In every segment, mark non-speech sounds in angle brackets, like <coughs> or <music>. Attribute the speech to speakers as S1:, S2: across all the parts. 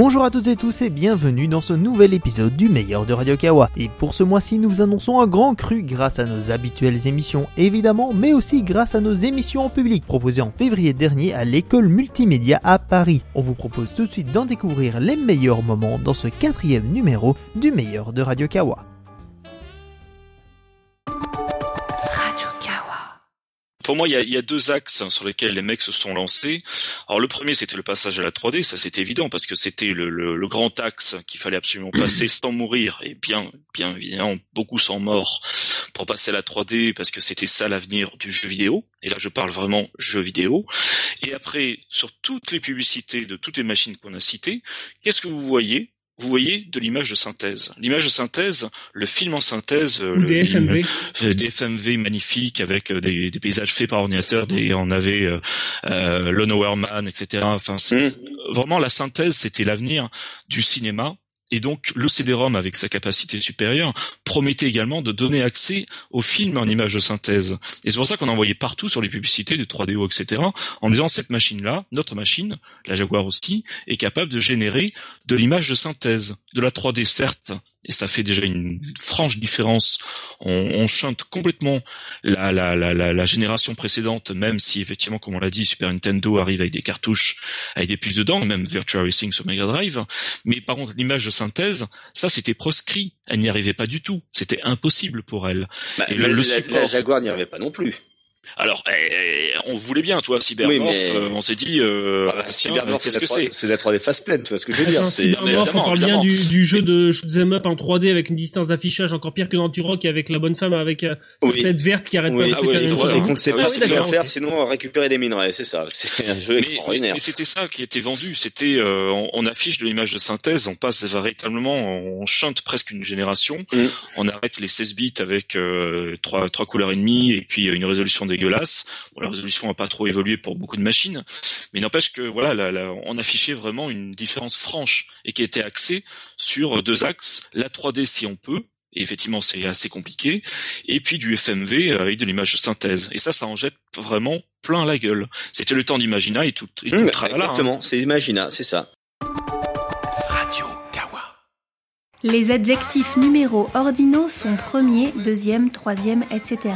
S1: Bonjour à toutes et tous et bienvenue dans ce nouvel épisode du meilleur de Radio Kawa. Et pour ce mois-ci, nous vous annonçons un grand cru grâce à nos habituelles émissions évidemment, mais aussi grâce à nos émissions en public proposées en février dernier à l'école multimédia à Paris. On vous propose tout de suite d'en découvrir les meilleurs moments dans ce quatrième numéro du meilleur de Radio Kawa.
S2: Pour moi, il y, a, il y, a, deux axes sur lesquels les mecs se sont lancés. Alors le premier, c'était le passage à la 3D, ça c'était évident parce que c'était le, le, le, grand axe qu'il fallait absolument passer sans mourir et bien, bien évidemment beaucoup sans mort pour passer à la 3D parce que c'était ça l'avenir du jeu vidéo. Et là, je parle vraiment jeu vidéo. Et après, sur toutes les publicités de toutes les machines qu'on a citées, qu'est-ce que vous voyez vous voyez de l'image de synthèse. L'image de synthèse, le film en synthèse,
S3: Ou des FMV,
S2: euh, des FMV magnifiques avec euh, des, des, paysages faits par ordinateur. Des, on avait euh, euh, Lon etc. Enfin, mmh. vraiment la synthèse, c'était l'avenir du cinéma et donc le CD-ROM avec sa capacité supérieure promettait également de donner accès au film en image de synthèse. Et c'est pour ça qu'on envoyait partout sur les publicités de 3DO, etc. en disant cette machine-là, notre machine, la Jaguar aussi, est capable de générer de l'image de synthèse, de la 3D certes, et ça fait déjà une franche différence. On, on chante complètement la, la, la, la, génération précédente, même si effectivement, comme on l'a dit, Super Nintendo arrive avec des cartouches, avec des puces dedans, même Virtual Racing sur Mega Drive. Mais par contre, l'image synthèse, ça c'était proscrit. Elle n'y arrivait pas du tout. C'était impossible pour elle.
S4: Bah, et le, le, support... la Jaguar n'y arrivait pas non plus.
S2: Alors, eh, on voulait bien, toi, Cybermorph, oui, mais... euh, on s'est dit, euh,
S4: voilà, Cybermorph, qu'est-ce que c'est
S2: C'est
S4: la 3D face pleine, tu vois ce que je veux dire
S3: Cybermorph, on parle bien du, du, jeu de shoot'em up en 3D avec une distance d'affichage encore pire que dans Turok avec la bonne femme avec euh, sa oui. tête verte qui arrête
S4: oui.
S3: pas
S4: de
S3: ah
S4: oui, Et qu'on ne sait pas ce qu'il faut faire, sinon récupérer des minerais, c'est ça. C'est un jeu
S2: mais,
S4: extraordinaire.
S2: Mais c'était ça qui était vendu, c'était, euh, on, on, affiche de l'image de synthèse, on passe véritablement, on chante presque une génération, mm. on arrête les 16 bits avec euh, trois, trois couleurs et demie et puis une résolution dégueulasse Bon, la résolution n'a pas trop évolué pour beaucoup de machines, mais n'empêche que voilà, la, on affichait vraiment une différence franche et qui était axée sur deux axes la 3D si on peut. Et effectivement, c'est assez compliqué. Et puis du FMV avec de l'image de synthèse. Et ça, ça en jette vraiment plein la gueule. C'était le temps d'Imagina et tout. Et tout
S4: mmh,
S2: tralala,
S4: exactement,
S2: hein.
S4: c'est Imagina, c'est ça.
S5: Les adjectifs numéros ordinaux sont premier, deuxième, troisième, etc.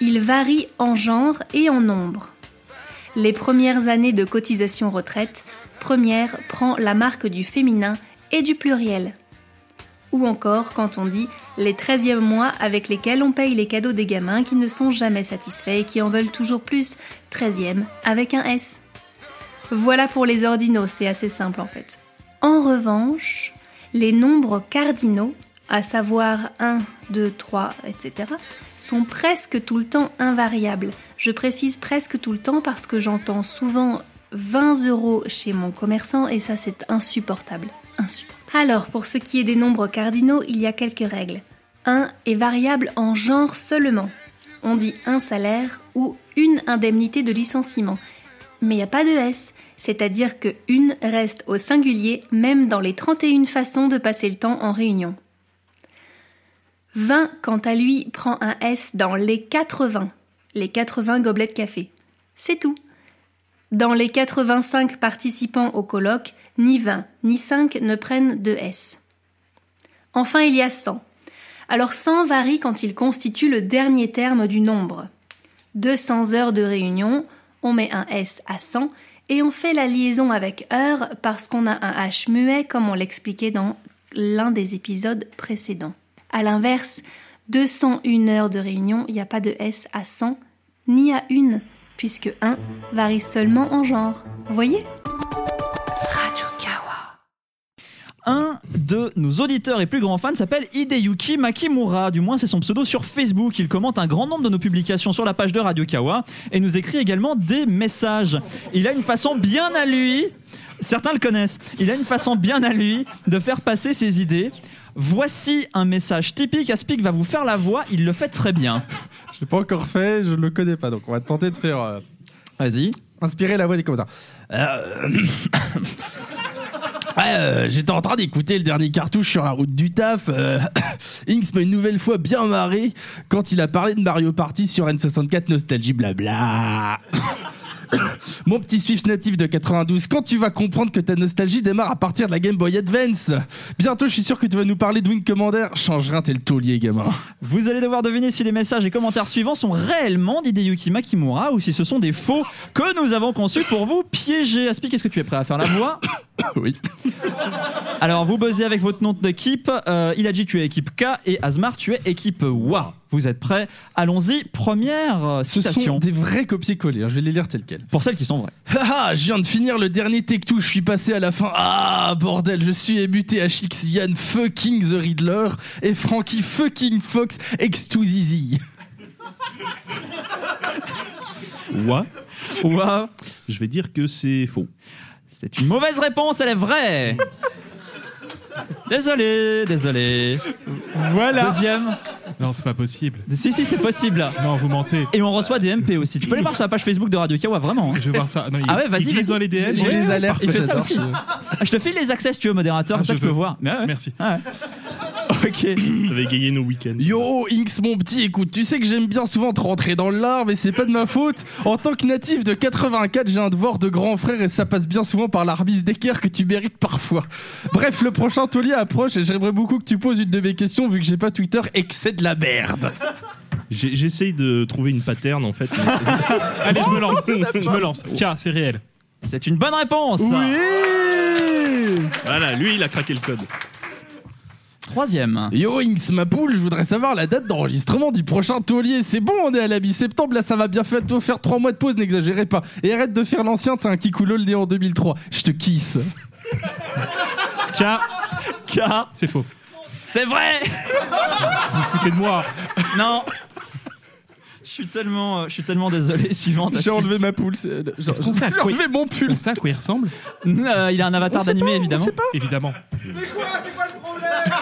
S5: Ils varient en genre et en nombre. Les premières années de cotisation retraite, première prend la marque du féminin et du pluriel. Ou encore quand on dit les 13e mois avec lesquels on paye les cadeaux des gamins qui ne sont jamais satisfaits et qui en veulent toujours plus, 13e avec un S. Voilà pour les ordinaux, c'est assez simple en fait. En revanche, les nombres cardinaux, à savoir 1, 2, 3, etc., sont presque tout le temps invariables. Je précise presque tout le temps parce que j'entends souvent 20 euros chez mon commerçant et ça c'est insupportable. Alors, pour ce qui est des nombres cardinaux, il y a quelques règles. 1 est variable en genre seulement. On dit un salaire ou une indemnité de licenciement. Mais il n'y a pas de S c'est-à-dire que une reste au singulier même dans les 31 façons de passer le temps en réunion. 20, quant à lui, prend un S dans les 80, les 80 gobelets de café. C'est tout. Dans les 85 participants au colloque, ni 20 ni 5 ne prennent de S. Enfin, il y a 100. Alors 100 varie quand il constitue le dernier terme du nombre. 200 heures de réunion, on met un S à 100 et on fait la liaison avec heure parce qu'on a un H muet comme on l'expliquait dans l'un des épisodes précédents. A l'inverse, 201 heures de réunion, il n'y a pas de S à 100 ni à 1 puisque 1 varie seulement en genre. Voyez?
S6: De nos auditeurs et plus grands fans s'appelle Hideyuki Makimura, du moins c'est son pseudo sur Facebook. Il commente un grand nombre de nos publications sur la page de Radio Kawa et nous écrit également des messages. Il a une façon bien à lui, certains le connaissent, il a une façon bien à lui de faire passer ses idées. Voici un message typique. Aspic va vous faire la voix, il le fait très bien.
S7: Je l'ai pas encore fait, je ne le connais pas, donc on va tenter de faire. euh,
S6: Vas-y.
S7: inspirer la voix des commentaires. Euh, Ouais, euh, j'étais en train d'écouter le dernier cartouche sur la route du taf. Euh, <coughs> Inks m'a une nouvelle fois bien marré quand il a parlé de Mario Party sur N64 Nostalgie blabla. <coughs> Mon petit Swift natif de 92, quand tu vas comprendre que ta nostalgie démarre à partir de la Game Boy Advance Bientôt, je suis sûr que tu vas nous parler de Wing Commander. Change rien, t'es le taulier, gamin?
S6: Vous allez devoir deviner si les messages et commentaires suivants sont réellement d'Hideyuki Makimura ou si ce sont des faux que nous avons conçus pour vous piéger. Aspic, est-ce que tu es prêt à faire la voix? <coughs>
S7: Oui.
S6: Alors, vous buzzez avec votre nom d'équipe. Euh, Iladji, tu es équipe K et Asmar, tu es équipe WA. Vous êtes prêts? Allons-y. Première euh,
S7: Ce
S6: citation.
S7: sont des vrais copier-coller, je vais les lire tels quels.
S6: Pour celles qui sont vraies. <laughs>
S7: Ah, je viens de finir le dernier Tech2, je suis passé à la fin. Ah, bordel, je suis ébuté à Chix Yann fucking The Riddler et Frankie fucking Fox ex to Zizi. <laughs>
S8: Ouah,
S6: WA.
S8: je vais dire que c'est faux.
S6: C'est une mauvaise réponse, elle est vraie. <laughs> Désolé, désolé.
S7: Voilà.
S6: Deuxième.
S9: Non, c'est pas possible.
S6: Si, si, c'est possible.
S9: Non, vous mentez.
S6: Et on reçoit des MP aussi. Tu peux aller voir sur la page Facebook de Radio Kawa, vraiment. hein.
S9: Je vais voir ça. Non, il-
S6: Ah ouais, vas-y,
S9: il glisse
S6: vas-y.
S9: dans les DM.
S7: J'ai les alertes,
S6: Il fait ça
S7: j'adore.
S6: aussi. Ah, Je te file les accès si tu veux, modérateur,
S9: Ah,
S6: comme ça
S9: je
S6: tu peux
S9: veux.
S6: voir. Mais ouais.
S9: Merci.
S6: Ah ouais. <laughs> Ok.
S8: Ça va égayer nos week-ends.
S7: Yo, Inks, mon petit, écoute, tu sais que j'aime bien souvent te rentrer dans l'art, mais c'est pas de ma faute. En tant que natif de 84, j'ai un devoir de grand frère et ça passe bien souvent par l'arbitre d'équerre que tu mérites parfois. Bref, le prochain taulier approche et j'aimerais beaucoup que tu poses une de mes questions vu que j'ai pas Twitter et que c'est de la merde.
S8: J'essaye de trouver une pattern en fait. mais <laughs> c'est-
S9: Allez, je me lance. je me lance. K, c'est réel.
S6: C'est une bonne réponse.
S8: voilà, lui il a craqué le code.
S6: Troisième.
S7: Yo, Inks, ma poule, je voudrais savoir la date d'enregistrement du prochain taulier. C'est bon, on est à la mi-septembre, là ça va bien faire, faire 3 mois de pause, n'exagérez pas. Et arrête de faire l'ancien, t'es un Kikulo né en 2003. Je te kiss.
S9: K,
S6: K.
S9: c'est faux.
S6: C'est vrai.
S9: Vous foutez de moi.
S6: Non. Je suis tellement, euh, je suis tellement désolé. Suivante.
S7: J'ai enlevé ma poule. c'est- J'ai
S9: quoi
S7: enlevé mon pull.
S9: On sait à quoi il ressemble
S6: Euh, il a un avatar
S7: On sait
S6: d'animé
S7: pas, on
S6: évidemment.
S7: sait pas.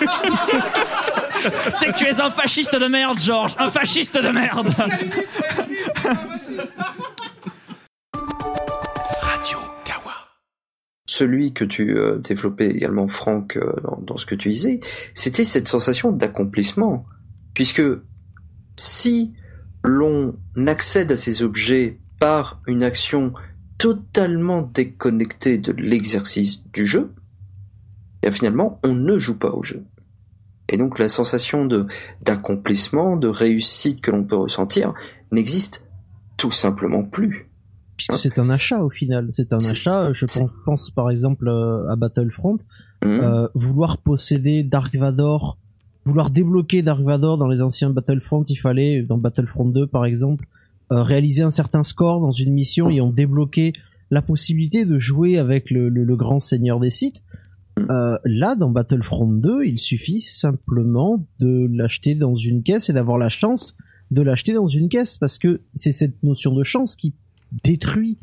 S7: <laughs>
S6: C'est que tu es un fasciste de merde, Georges. Un fasciste de merde.
S10: celui que tu euh, développais également, Franck, euh, dans, dans ce que tu disais, c'était cette sensation d'accomplissement. Puisque si l'on accède à ces objets par une action totalement déconnectée de l'exercice du jeu, et finalement, on ne joue pas au jeu. Et donc la sensation de d'accomplissement, de réussite que l'on peut ressentir n'existe tout simplement plus.
S11: Puisque c'est un achat au final. C'est un achat. Je pense, pense par exemple euh, à Battlefront.
S10: Hum.
S11: Euh, vouloir posséder Dark Vador, vouloir débloquer Dark Vador dans les anciens Battlefront, il fallait, dans Battlefront 2 par exemple, euh, réaliser un certain score dans une mission et on débloquait la possibilité de jouer avec le, le- le grand seigneur des sites. Euh, là, dans Battlefront 2, il suffit simplement de l'acheter dans une caisse et d'avoir la chance de l'acheter dans une caisse parce que c'est cette notion de chance qui détruit,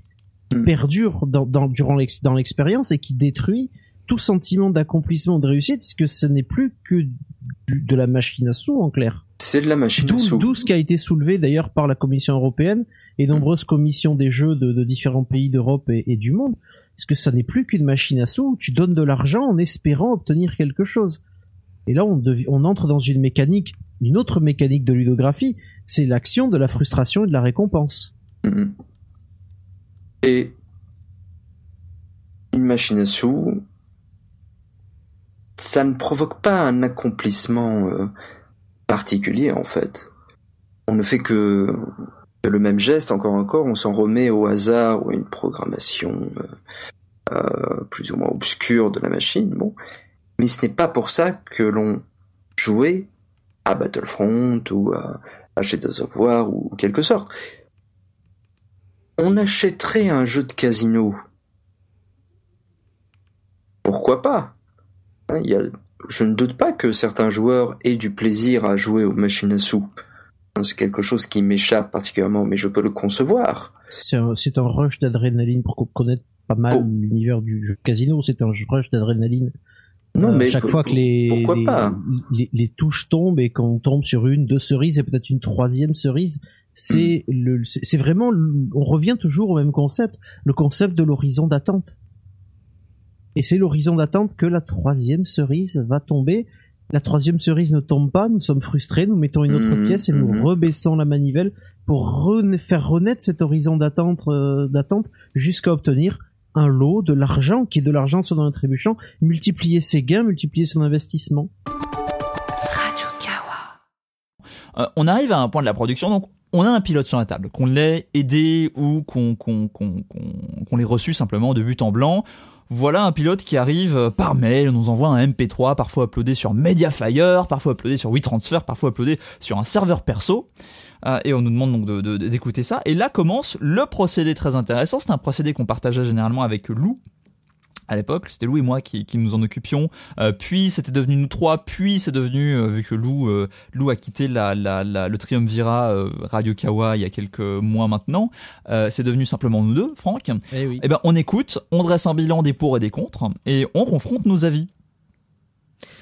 S10: Mm.
S11: perdure dans, dans, durant l'expérience et qui détruit tout sentiment d'accomplissement, de réussite, puisque ce n'est plus que du- de la machine à sous en clair.
S10: C'est de la machine à sous.
S11: d'où ce qui a été soulevé d'ailleurs par la Commission européenne et nombreuses commissions des jeux de, de différents pays d'Europe et, et du monde, parce que ça n'est plus qu'une machine à sous où tu donnes de l'argent en espérant obtenir quelque chose? Et là, on, on entre dans une mécanique, une autre mécanique de ludographie, c'est l'action de la frustration et de la récompense.
S10: Mhm. Et une machine à sous, ça ne provoque pas un accomplissement euh, particulier en fait. On ne fait que, le même geste, encore encore, on s'en remet au hasard ou à une programmation euh, euh, plus ou moins obscure de la machine. Bon, mais ce n'est pas pour ça que l'on jouait à Battlefront ou à, à Shadows of War ou quelque sorte on achèterait un jeu de casino. Pourquoi pas? Hein, il y a- Je ne doute pas que certains joueurs aient du plaisir à jouer aux machines à sous. C'est quelque chose qui m'échappe particulièrement, mais je peux le concevoir.
S11: C'est un, rush d'adrénaline pour connaître pas mal
S10: Oh.
S11: l'univers du jeu casino. C'est un rush d'adrénaline.
S10: Non,
S11: Euh,
S10: mais
S11: chaque fois que les, les,
S10: pas?
S11: les, les touches tombent et qu'on tombe sur une, deux cerises et peut-être une troisième cerise, c'est
S10: Hmm.
S11: le, c'est vraiment, on revient toujours au même concept, le concept de l'horizon d'attente. Et c'est l'horizon d'attente que la troisième cerise va tomber la troisième cerise ne tombe pas, nous sommes frustrés, nous mettons une autre
S10: Mhm,
S11: pièce et nous
S10: mhm.
S11: rebaissons la manivelle pour faire renaître cet horizon d'attente, euh, d'attente jusqu'à obtenir un lot, de l'argent, qui est de l'argent sur un trébuchant, multiplier ses gains, multiplier son investissement.
S6: Euh, on arrive à un point de la production, donc on a un pilote sur la table, qu'on l'ait aidé ou qu'on qu'on qu'on qu'on- qu'on l'ait reçu simplement de but en blanc. Voilà un pilote qui arrive euh, par mail, nous envoie un MP3, parfois uploadé sur Mediafire, parfois uploadé sur WeTransfer, parfois uploadé sur un serveur perso. Euh, et on nous demande donc d'écouter ça. Et là commence le procédé très intéressant. C'est un procédé qu'on partageait généralement avec Lou, à l'époque, c'était Lou et moi qui, qui nous en occupions. Euh, puis c'était devenu nous trois. Puis c'est devenu, euh, vu que Lou, euh, Lou a quitté la, la, la- le Triumvirat Radio Kawa il y a quelques mois maintenant, c'est devenu simplement nous deux, Franck.
S11: Eh oui.
S6: Eh ben on écoute, on dresse un bilan des pour et des contre, et on confronte nos avis.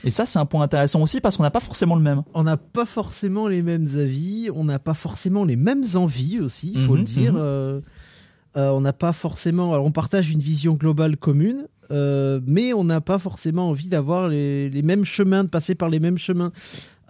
S6: Et ça c'est un point intéressant aussi parce qu'on n'a pas forcément le même.
S11: On n'a pas forcément les mêmes avis, on n'a pas forcément les mêmes envies aussi, il faut
S6: Mhm,
S11: le dire.
S6: mhm.
S11: Euh, on n'a pas forcément. Alors, on partage une vision globale commune, euh, mais on n'a pas forcément envie d'avoir les, les mêmes chemins, de passer par les mêmes chemins.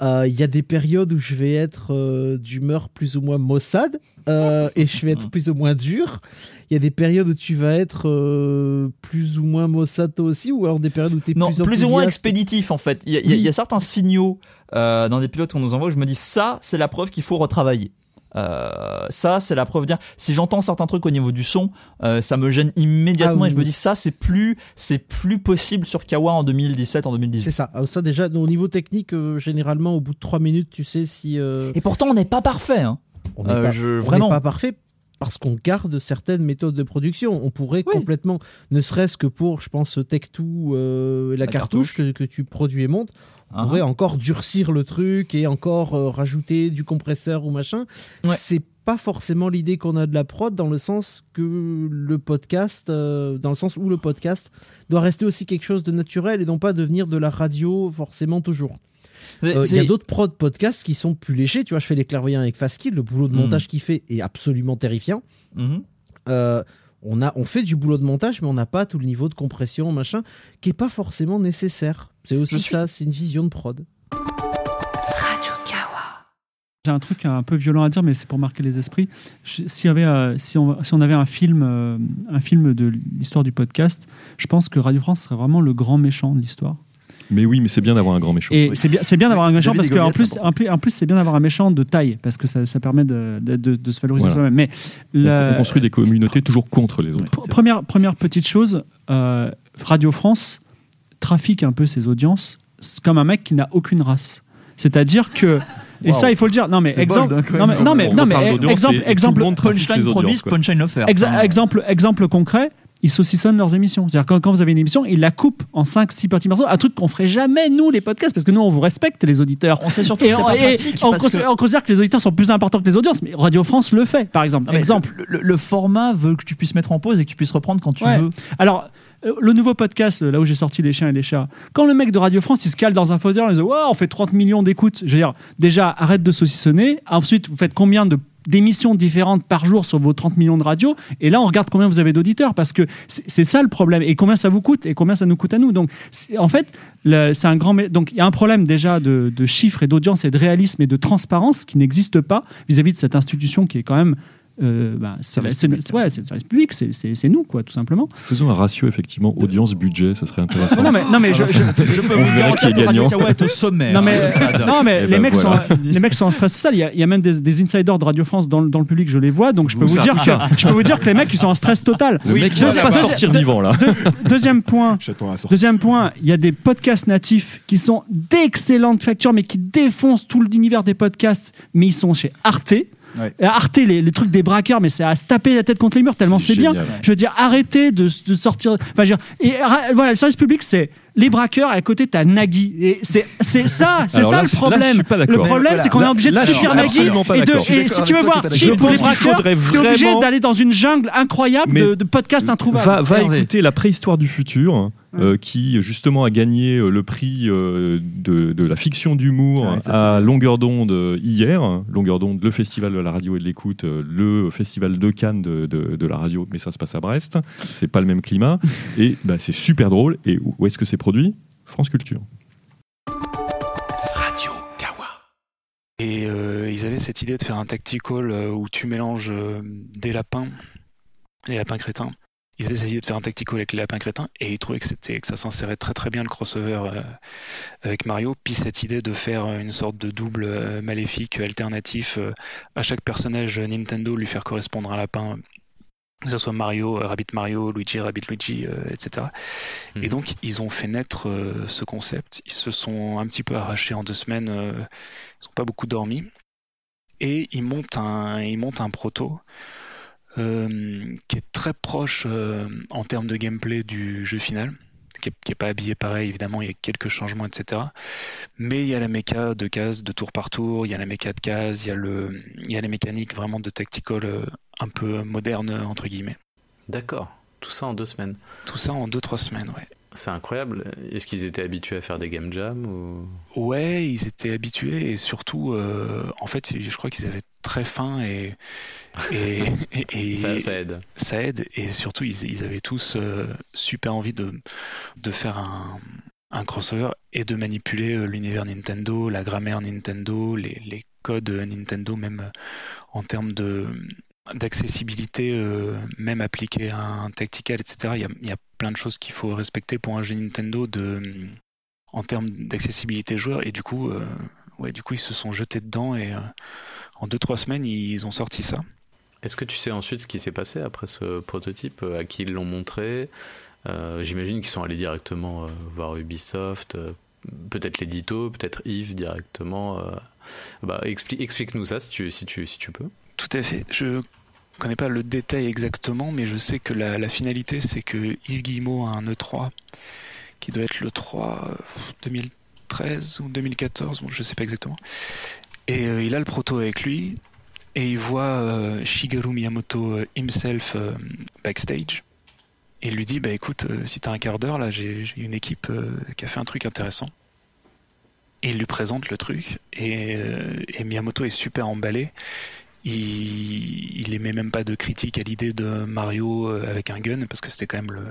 S11: Euh, Il y a des périodes où je vais être euh, d'humeur plus ou moins maussade euh, et je vais être <laughs> plus ou moins dur. Il y a des périodes où tu vas être euh, plus ou moins maussade toi aussi, ou alors des périodes où tu es
S6: Non,
S11: plus
S6: plus, ou moins expéditif en fait. Il y a, y y certains signaux euh, dans des pilotes qu'on nous envoie où je me dis ça c'est la preuve qu'il faut retravailler. Euh, ça c'est la preuve dire si j'entends certains trucs au niveau du son euh, ça me gêne immédiatement
S11: Ah
S6: et je me dis ça c'est plus c'est plus possible sur Kawa en 2017 en 2018
S11: C'est ça. Ah, Ça déjà, au niveau technique, euh, généralement, au bout de 3 minutes, tu sais si... euh,
S6: et pourtant on n'est pas parfait hein.
S11: on n'est
S6: Euh,
S11: pas,
S6: je-
S11: on pas parfait parce qu'on garde certaines méthodes de production. On pourrait complètement, ne serait-ce que pour, je pense, Tech2 euh, la,
S6: La
S11: cartouche, Que, que tu produis et montes, on
S6: Ah.
S11: pourrait encore durcir le truc et encore euh, rajouter du compresseur ou machin.
S6: Ouais.
S11: C'est pas forcément l'idée qu'on a de la prod dans le sens que le podcast, euh, dans le sens où le podcast doit rester aussi quelque chose de naturel et non pas devenir de la radio forcément toujours. Euh, Il y a d'autres prod podcasts qui sont plus léchés. Tu vois, je fais les clairvoyants avec Faskill. Le boulot de
S6: Mhm.
S11: montage qu'il fait est absolument terrifiant.
S6: Mhm.
S11: Euh, on, a, on fait du boulot de montage, mais on n'a pas tout le niveau de compression, machin, qui est pas forcément nécessaire. C'est aussi
S6: suis-
S11: ça, c'est une vision de prod.
S12: J'ai un truc un peu violent à dire, mais c'est pour marquer les esprits. Je- S'il y avait, euh, si, on, si on avait un film, euh, un film de l'histoire du podcast, je pense que Radio France serait vraiment le grand méchant de l'histoire.
S13: Mais oui, mais c'est bien d'avoir un grand méchant.
S12: Et c'est bien, c'est bien d'avoir un méchant
S13: David
S12: parce qu'en plus,
S13: c'est
S12: en plus, en plus, c'est bien d'avoir un méchant de taille parce que ça, ça permet de, de, de- de se valoriser
S13: Voilà.
S12: soi-même. Mais
S13: On-
S12: la-
S13: On construit des communautés toujours contre les autres.
S12: Pr- Première, première petite chose, euh, Radio France trafique un peu ses audiences comme un mec qui n'a aucune race. C'est-à-dire que. Et
S6: Wow.
S12: ça, il faut le dire. Non, mais
S6: C'est
S12: exemple.
S6: bold, hein,
S12: non, mais, non, mais, non, exemple, exemple,
S6: audiences, quoi.
S12: punchline
S6: offert.
S12: Exa-
S6: Enfin,
S12: exemple, exemple concret. Ils saucissonnent leurs émissions. C'est-à-dire quand, quand vous avez une émission, ils la coupent en 5-6 petits morceaux. Un truc qu'on ferait jamais, nous, les podcasts, parce que nous, on vous respecte, les auditeurs.
S6: On sait surtout
S12: Et
S6: que c'est pas pratique
S12: on
S6: parce
S12: considère,
S6: que-
S12: on considère que les auditeurs sont plus importants que les audiences, mais Radio France le fait, par exemple.
S6: Mais
S12: exemple.
S6: Le, le- le format veut que tu puisses mettre en pause et que tu puisses reprendre quand tu
S12: Ouais.
S6: veux.
S12: Alors, euh, le nouveau podcast, là où j'ai sorti Les chiens et les chats, quand le mec de Radio France, il se cale dans un fauteuil, il dit Ouais, on fait 30 millions d'écoutes. Je veux dire, déjà, arrête de saucissonner. Ensuite, vous faites combien de d'émissions différentes par jour sur vos 30 millions de radios. Et là on regarde combien vous avez d'auditeurs parce que c'est ça le problème. Et combien ça vous coûte et combien ça nous coûte à nous. Donc en fait c'est un grand donc il y a un problème déjà de, de chiffres et d'audience et de réalisme et de transparence qui n'existe pas vis-à-vis de cette institution qui est quand même euh, bah, c'est la- c'est- c'est- ouais, c'est le service public, c'est- c'est c'est nous, quoi, tout simplement.
S13: Faisons un ratio, effectivement, audience-budget, ça serait intéressant. <laughs>
S12: Non, mais, non, mais je, je- je peux
S13: On
S12: vous
S13: verra qui est gagnant.
S12: Non, mais, <laughs> non, mais
S13: Eh
S12: les,
S13: ben
S12: mecs
S13: voilà.
S12: sont, les mecs sont en stress total. Il y a, il y a même des, des insiders de Radio France dans, le- dans le public, je les vois, donc je peux
S13: Vous,
S12: dire que, je peux vous dire que les mecs, ils sont en stress total.
S13: Le mec, il va pas sortir vivant, là.
S12: deux- deuxième point. Deuxième point, il y a des podcasts natifs qui sont d'excellentes factures, mais qui défoncent tout l'univers des podcasts, mais ils sont chez Arte. Et Arte, les, les trucs des braqueurs, mais c'est à se taper la tête contre les murs tellement c'est bien. Je veux dire, arrêtez de, de sortir. Enfin, je veux dire, et voilà, le service public, c'est les braqueurs et à côté t'as Nagui. Et c'est c'est ça, <laughs> c'est
S13: Alors
S12: ça
S13: là,
S12: le
S13: là,
S12: problème.
S13: je suis pas
S12: le problème, c'est qu'on est obligé de subir Nagui. Et, de, et si tu veux voir
S13: d'accord.
S12: pour les braqueurs, t'es obligé d'aller dans une jungle incroyable
S13: Mais
S12: de, de podcasts introuvables.
S13: Va, écouter La préhistoire du futur, euh, qui justement a gagné euh, le prix euh, de, de la fiction d'humour
S14: Ouais, ça,
S13: à longueur d'onde hier. Longueur d'onde, le festival de la radio et de l'écoute, euh, le festival de Cannes de, de- de la radio, mais ça se passe à Brest. C'est pas le même climat. <laughs> Et bah, c'est super drôle. Et où est-ce que c'est produit? France Culture.
S14: Et ils avaient cette idée de faire un tactical où tu mélanges des lapins, les lapins crétins, ils avaient essayé de faire un tactical avec les lapins crétins et ils trouvaient que c'était que ça s'insérait très très bien le crossover euh, avec Mario. Puis cette idée de faire une sorte de double euh, maléfique alternatif euh, à chaque personnage Nintendo lui faire correspondre un lapin. Que ce soit Mario, Rabbit Mario, Luigi, Rabbit Luigi, etc. Et donc ils ont fait naître ce concept. Ils se sont un petit peu arrachés en deux semaines. ils n'ont pas beaucoup dormi. Et ils montent un, ils montent un proto euh, qui est très proche euh, en termes de gameplay du jeu final, qui n'est pas habillé pareil, évidemment, il y a quelques changements, etc. Mais il y a la méca de cases de tour par tour, il y a la méca de cases, il y a, le, il y a les mécaniques vraiment de tactical euh, un peu moderne, entre guillemets.
S15: D'accord, tout ça en deux semaines.
S14: Tout ça en deux, trois semaines, ouais.
S15: C'est incroyable. Est-ce qu'ils étaient habitués à faire des game jams ou...
S14: Ouais, ils étaient habitués et surtout, en fait, je crois qu'ils avaient très faim et, et, <laughs>
S15: ça, aide.
S14: Ça aide. Et surtout ils, avaient tous euh, super envie de, de faire un, un crossover et de manipuler euh, l'univers Nintendo, la grammaire Nintendo, les, les codes Nintendo même euh, en termes de d'accessibilité même appliquée à un tactical etc il y a, il y a plein de choses qu'il faut respecter pour un jeu Nintendo de en termes d'accessibilité joueur. Et du coup ouais du coup ils se sont jetés dedans et en 2-3 semaines, ils ont sorti ça.
S15: Est-ce que tu sais ensuite ce qui s'est passé après ce prototype À qui ils l'ont montré? Euh, J'imagine qu'ils sont allés directement euh, voir Ubisoft, euh, peut-être l'édito, peut-être Yves directement. Bah, explique-nous ça si tu, si, tu, si tu peux.
S14: Tout à fait. Je connais pas le détail exactement, mais je sais que la, finalité, c'est que Yves Guillemot a un E3 qui doit être le 3 2013 ou 2014, bon, je sais pas exactement, et euh, il a le proto avec lui, et il voit euh, Shigeru Miyamoto euh, himself backstage. Et il lui dit, bah écoute, si t'as un quart d'heure, là j'ai une équipe qui a fait un truc intéressant. Et il lui présente le truc, et, Miyamoto est super emballé. Il, il émet même pas de critique à l'idée de Mario avec un gun, parce que c'était quand même le,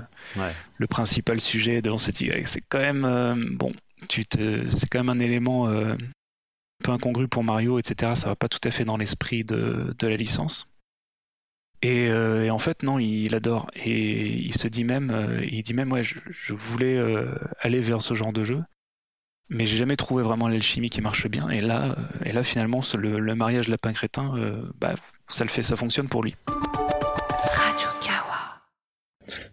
S14: le principal sujet devant cette C'est quand même, bon, tu te, c'est quand même un élément peu incongru pour Mario, etc. Ça va pas tout à fait dans l'esprit de, la licence. Euh, et, en fait, non, il, adore. Et il se dit même, euh, il dit même, ouais, je, voulais euh, aller vers ce genre de jeu, mais j'ai jamais trouvé vraiment l'alchimie qui marche bien. Et là, et là finalement, le, le, mariage lapin crétin, bah, ça le fait, ça fonctionne pour lui.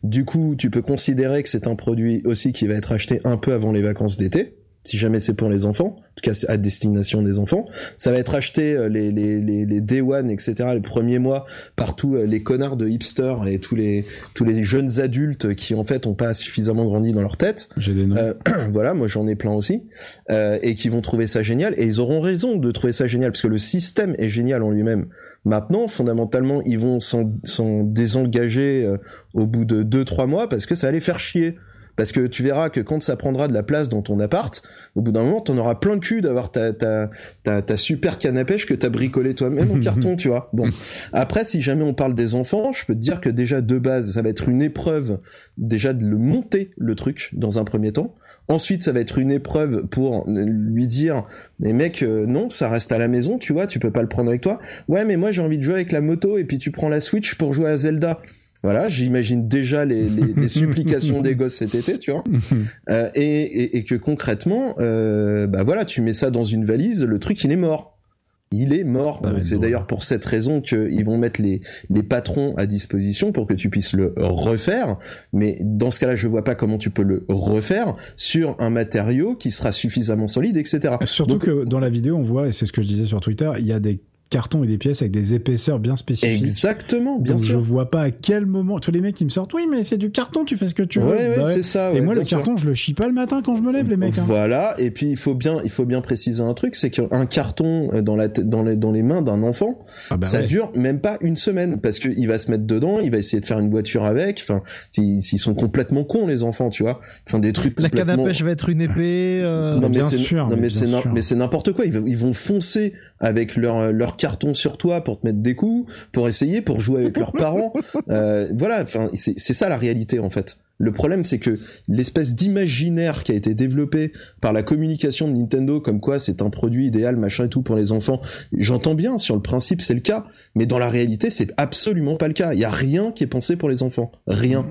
S16: Du coup, tu peux considérer que c'est un produit aussi qui va être acheté un peu avant les vacances d'été si jamais c'est pour les enfants, en tout cas à destination des enfants. Ça va être acheté euh, les, les, les, les day one, etc. les premiers mois par tous euh, les connards de hipsters et tous les tous les jeunes adultes qui en fait ont pas suffisamment grandi dans leur tête.
S17: J'ai des noms. Euh, <clears throat>
S16: voilà, moi j'en ai plein aussi euh, et qui vont trouver ça génial et ils auront raison de trouver ça génial parce que le système est génial en lui-même. Maintenant, fondamentalement, ils vont s'en désengager au bout de deux trois mois parce que ça les faire chier. Parce que tu verras que quand ça prendra de la place dans ton appart, au bout d'un moment, t'en auras plein de cul d'avoir ta, ta, ta, ta, super canne à pêche que t'as bricolé toi-même en <laughs> carton, tu vois. Bon. Après, si jamais on parle des enfants, je peux te dire que déjà, de base, ça va être une épreuve, déjà de le monter, le truc, dans un premier temps. Ensuite, ça va être une épreuve pour lui dire, mais mec, euh, non, ça reste à la maison, tu vois, tu peux pas le prendre avec toi. Ouais, mais moi, j'ai envie de jouer avec la moto et puis tu prends la Switch pour jouer à Zelda. Voilà, j'imagine déjà les, les, <laughs> supplications des gosses cet été, tu vois. <laughs> Euh, et, et, que concrètement, euh, bah voilà, tu mets ça dans une valise, le truc il est mort. Il est mort. c'est d'ailleurs pour cette raison qu'ils vont mettre les, les patrons à disposition pour que tu puisses le refaire. Mais dans ce cas-là, je vois pas comment tu peux le refaire sur un matériau qui sera suffisamment solide, etc.
S17: Surtout que dans la vidéo, on voit, et c'est ce que je disais sur Twitter, il y a des cartons et des pièces avec des épaisseurs bien spécifiques.
S16: Exactement, bien
S17: Donc
S16: sûr.
S17: je vois pas à quel moment tous les mecs qui me sortent oui mais c'est du carton, tu fais ce que tu veux.
S16: Ouais, ouais, c'est ça.
S17: et moi le carton, je le chie pas le matin quand je me lève les mecs. Hein.
S16: Voilà, et puis il faut bien il faut bien préciser un truc, c'est qu'un carton euh, dans la dans les dans les mains d'un enfant, ah bah ça dure même pas une semaine parce que il va se mettre dedans, il va essayer de faire une voiture avec, enfin ils, sont complètement cons les enfants, tu vois. Enfin des trucs
S11: La canne à pêche va être une épée euh...
S16: Non mais
S17: bien sûr.
S16: Non mais c'est mais c'est n'importe quoi, ils, ils vont foncer avec leur leur carton sur toi pour te mettre des coups, pour essayer, pour jouer avec leurs parents. <laughs> Euh, voilà, enfin, c'est ça la réalité en fait. Le problème, c'est que l'espèce d'imaginaire qui a été développé par la communication de Nintendo, comme quoi c'est un produit idéal, machin et tout pour les enfants, j'entends bien, sur le principe c'est le cas, mais dans la réalité c'est absolument pas le cas. Il y a rien qui est pensé pour les enfants, rien.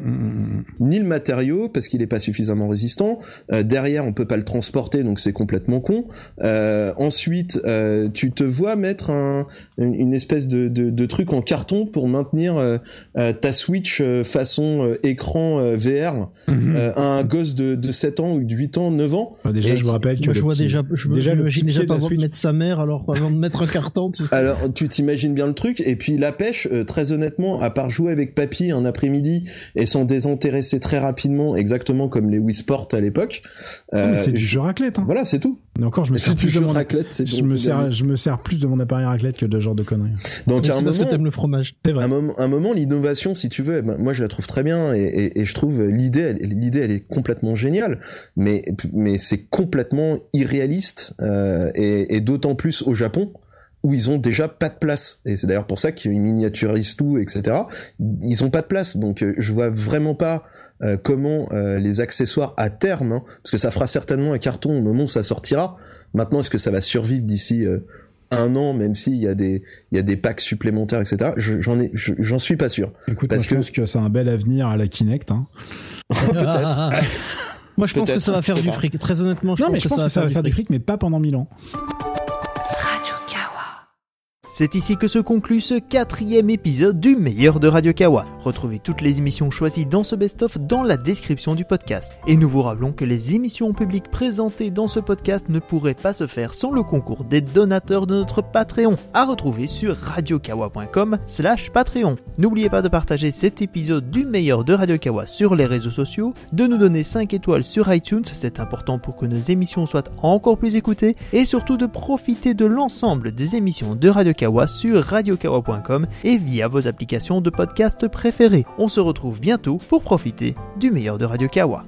S16: Ni le matériau parce qu'il est pas suffisamment résistant. Euh, derrière, on peut pas le transporter, donc c'est complètement con. Euh, ensuite, euh, tu te vois mettre un, une, une espèce de, de, de truc en carton pour maintenir ta Switch façon écran euh, VR
S17: Mhm.
S16: euh, à un gosse de, de 7 ans ou de 8 ans, 9 ans.
S17: Bah, déjà,
S16: Et
S17: je me rappelle que
S11: Moi, je vois
S17: petit-
S11: déjà, je me
S17: déjà, le petit
S11: déjà pas avant de mettre sa mère, alors avant de mettre un carton, tu sais.
S16: Alors, tu t'imagines bien le truc, et puis la pêche, euh, très honnêtement, à part jouer avec papy un après-midi et s'en désintéresser très rapidement, exactement comme les Wii Sport à l'époque.
S17: Mais
S16: euh,
S17: c'est du
S16: je-
S17: jeu raclette. Hein.
S16: Voilà, c'est tout.
S17: Mais encore, je me sers plus de mon
S16: raclette, c'est
S17: je me sers, je me sers plus de mon appareil raclette que de ce genre de conneries.
S16: Donc, à un
S11: parce que t'aimes le fromage.
S17: C'est vrai.
S16: un moment, un moment l'innovation, si tu veux, eh ben, moi je la trouve très bien et, et, et je trouve l'idée, l'idée, elle est complètement géniale, mais mais c'est complètement irréaliste euh, et, d'autant plus au Japon où ils ont déjà pas de place et c'est d'ailleurs pour ça qu'ils miniaturisent tout, etc. Ils ont pas de place, donc euh, je vois vraiment pas euh, comment les accessoires à terme, hein, parce que ça fera certainement un carton au moment où ça sortira. Maintenant, est-ce que ça va survivre d'ici un an, même s'il y a des il y a des packs supplémentaires, etc. Je- J'en ai, je- j'en suis pas sûr.
S17: Écoute,
S16: Parce
S17: moi, je
S16: que-
S17: pense que c'est un bel avenir à la Kinect. Hein. <laughs>
S16: Peut-être.
S11: Moi, je pense que ça va faire du fric. Très honnêtement, je
S17: non,
S11: pense
S17: mais je pense que ça va faire du fric, mais pas pendant mille ans.
S1: C'est ici que se conclut ce quatrième épisode du meilleur de Radio Kawa. Retrouvez toutes les émissions choisies dans ce best-of dans la description du podcast. Et nous vous rappelons que les émissions publiques présentées dans ce podcast ne pourraient pas se faire sans le concours des donateurs de notre Patreon, à retrouver sur radiokawa.com slash Patreon. N'oubliez pas de partager cet épisode du meilleur de Radio Kawa sur les réseaux sociaux, de nous donner 5 étoiles sur iTunes, c'est important pour que nos émissions soient encore plus écoutées, et surtout de profiter de l'ensemble des émissions de Radio Sur radiokawa.com et via vos applications de podcast préférées. On se retrouve bientôt pour profiter du meilleur de Radio Kawa.